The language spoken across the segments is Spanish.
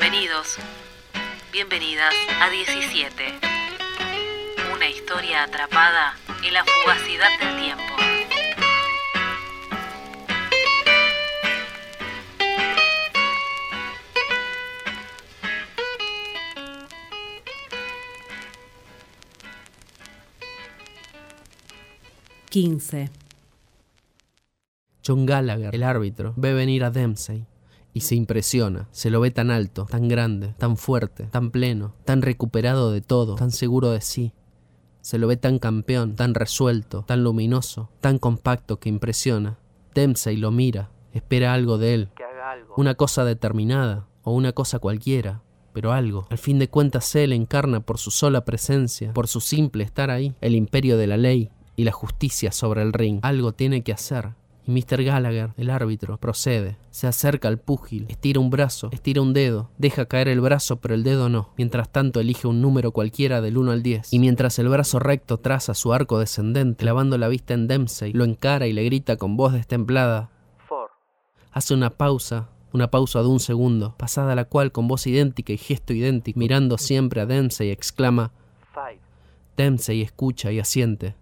Bienvenidos, bienvenidas a 17. Una historia atrapada en la fugacidad del tiempo. Quince. John Gallagher, el árbitro, ve venir a Dempsey y se impresiona. Se lo ve tan alto, tan grande, tan fuerte, tan pleno, tan recuperado de todo, tan seguro de sí. Se lo ve tan campeón, tan resuelto, tan luminoso, tan compacto que impresiona. Dempsey lo mira, espera algo de él. Una cosa determinada o una cosa cualquiera, pero algo. Al fin de cuentas él encarna por su sola presencia, por su simple estar ahí, el imperio de la ley y la justicia sobre el ring. Algo tiene que hacer, Mr. Gallagher, el árbitro, procede. Se acerca al púgil, estira un brazo, estira un dedo, deja caer el brazo pero el dedo no. Mientras tanto elige un número cualquiera del 1 al 10. Y mientras el brazo recto traza su arco descendente, clavando la vista en Dempsey, lo encara y le grita con voz destemplada. Hace una pausa, una pausa de un segundo, pasada la cual con voz idéntica y gesto idéntico, mirando siempre a Dempsey, exclama Dempsey escucha y asiente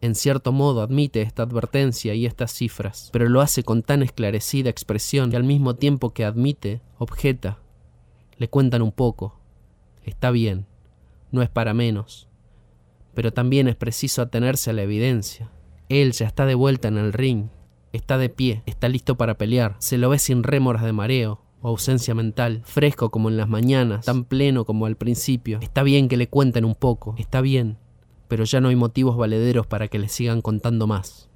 en cierto modo admite esta advertencia y estas cifras, pero lo hace con tan esclarecida expresión que al mismo tiempo que admite, objeta. Le cuentan un poco. Está bien, no es para menos. Pero también es preciso atenerse a la evidencia. Él ya está de vuelta en el ring, está de pie, está listo para pelear, se lo ve sin rémoras de mareo, o ausencia mental, fresco como en las mañanas, tan pleno como al principio. Está bien que le cuenten un poco, está bien, pero ya no hay motivos valederos para que le sigan contando más.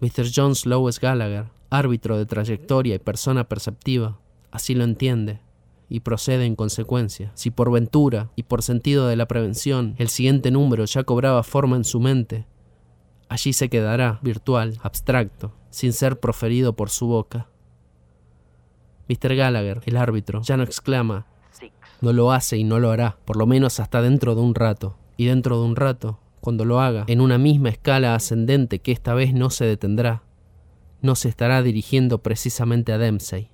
Mr. John Lowes Gallagher, árbitro de trayectoria y persona perceptiva, así lo entiende y procede en consecuencia. Si por ventura y por sentido de la prevención el siguiente número ya cobraba forma en su mente, allí se quedará, virtual, abstracto, sin ser proferido por su boca. Mr. Gallagher, el árbitro, ya no exclama, no lo hace y no lo hará, por lo menos hasta dentro de un rato. Y dentro de un rato, cuando lo haga, en una misma escala ascendente que esta vez no se detendrá, no se estará dirigiendo precisamente a Dempsey,